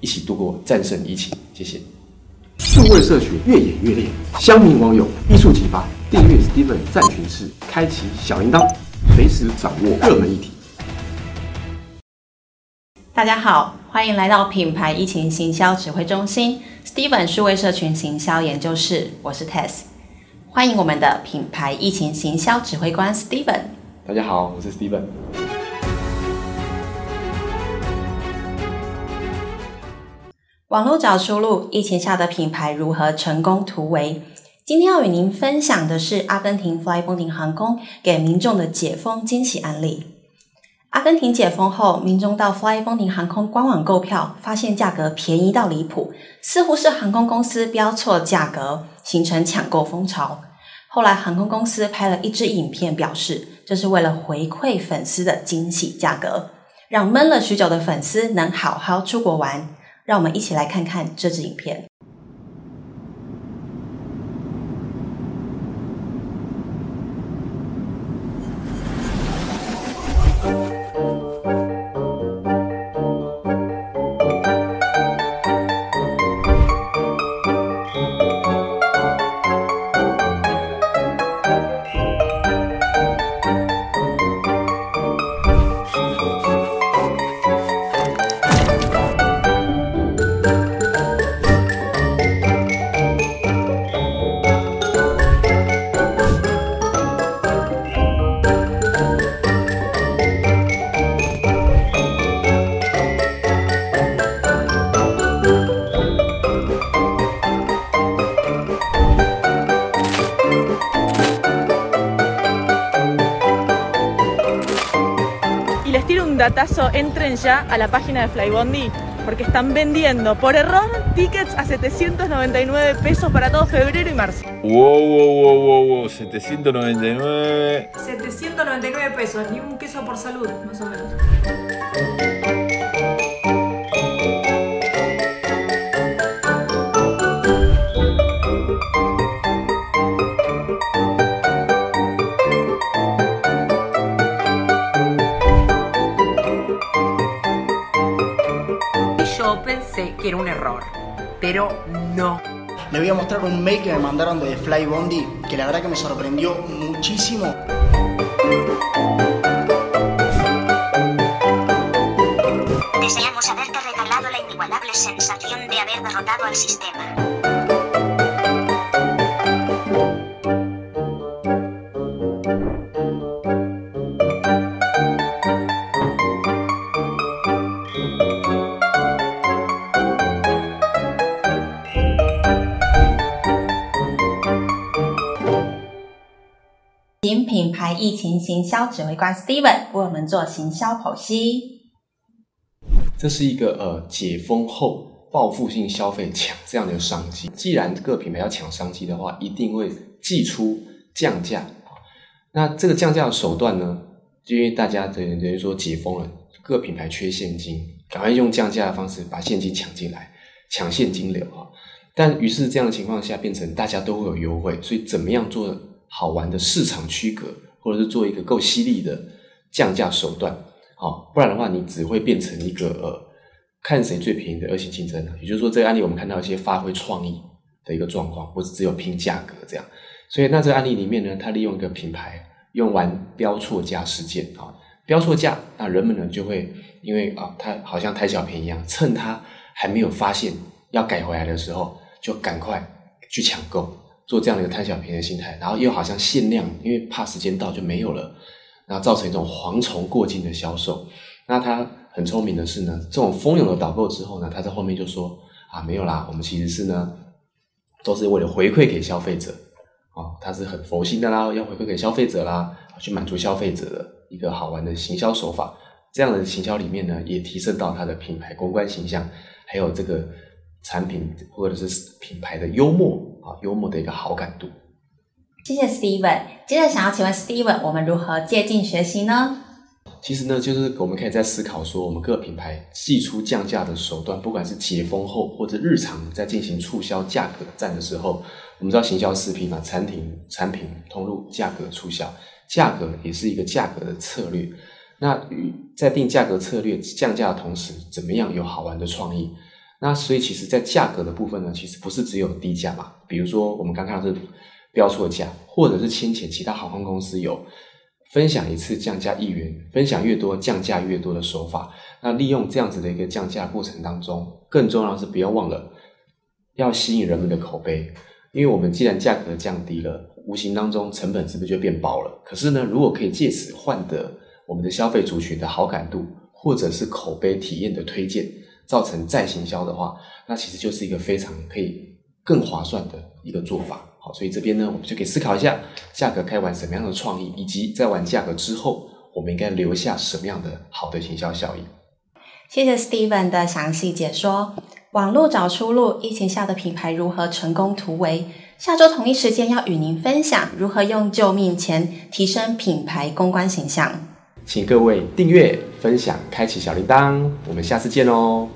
一起度过战胜疫情。谢谢。数位社群越演越烈，乡民网友艺术启发，订阅 Steven 战群室，开启小铃铛，随时掌握热门议题。大家好，欢迎来到品牌疫情行销指挥中心 Steven 数位社群行销研究室，我是 Tess，欢迎我们的品牌疫情行销指挥官 Steven。大家好，我是 Steven。网络找出路，疫情下的品牌如何成功突围？今天要与您分享的是阿根廷 flymody 航空给民众的解封惊喜案例。阿根廷解封后，民众到 flymody 航空官网购票，发现价格便宜到离谱，似乎是航空公司标错价格，形成抢购风潮。后来航空公司拍了一支影片，表示这是为了回馈粉丝的惊喜价格，让闷了许久的粉丝能好好出国玩。让我们一起来看看这支影片。Datazo, entren ya a la página de Flybondi porque están vendiendo por error tickets a 799 pesos para todo febrero y marzo. Wow, wow, wow, wow, wow, 799. 799 pesos, ni un queso por salud, más o menos. Que era un error, pero no. Le voy a mostrar un mail que me mandaron de Flybondi, que la verdad que me sorprendió muchísimo. Deseamos haberte regalado la inigualable sensación de haber derrotado al sistema. 品牌疫情行销指挥官 Steven 为我们做行销剖析。这是一个呃解封后报复性消费抢这样的商机。既然各品牌要抢商机的话，一定会祭出降价。那这个降价的手段呢，就因为大家等于等于说解封了，各品牌缺现金，赶快用降价的方式把现金抢进来，抢现金流啊。但于是这样的情况下，变成大家都会有优惠，所以怎么样做？好玩的市场区隔，或者是做一个够犀利的降价手段，好，不然的话你只会变成一个呃看谁最便宜的恶性竞争。也就是说，这个案例我们看到一些发挥创意的一个状况，或者只有拼价格这样。所以那这个案例里面呢，它利用一个品牌用完标错价事件啊，标错价，那人们呢就会因为啊，他好像贪小便宜一样，趁他还没有发现要改回来的时候，就赶快去抢购。做这样的一个贪小便宜的心态，然后又好像限量，因为怕时间到就没有了，然后造成一种蝗虫过境的销售。那他很聪明的是呢，这种蜂拥的导购之后呢，他在后面就说啊，没有啦，我们其实是呢，都是为了回馈给消费者啊，他是很佛心的啦，要回馈给消费者啦，去满足消费者的一个好玩的行销手法。这样的行销里面呢，也提升到他的品牌公关形象，还有这个。产品或者是品牌的幽默啊，幽默的一个好感度。谢谢 Steven。接着想要请问 Steven，我们如何借鉴学习呢？其实呢，就是我们可以在思考说，我们各品牌寄出降价的手段，不管是解封后或者日常在进行促销价格战的时候，我们知道行销四 P 嘛，产品、产品、通路、价格、促销，价格也是一个价格的策略。那与在定价格策略降价的同时，怎么样有好玩的创意？那所以其实，在价格的部分呢，其实不是只有低价嘛。比如说，我们刚看到是标错价，或者是先前其他航空公司有分享一次降价一元，分享越多降价越多的手法。那利用这样子的一个降价过程当中，更重要的是不要忘了要吸引人们的口碑，因为我们既然价格降低了，无形当中成本是不是就变薄了？可是呢，如果可以借此换得我们的消费族群的好感度，或者是口碑体验的推荐。造成再行销的话，那其实就是一个非常可以更划算的一个做法。好，所以这边呢，我们就可以思考一下，价格该玩什么样的创意，以及在玩价格之后，我们应该留下什么样的好的行销效益。谢谢 Steven 的详细解说。网络找出路，疫情下的品牌如何成功突围？下周同一时间要与您分享如何用救命钱提升品牌公关形象。请各位订阅、分享、开启小铃铛，我们下次见哦。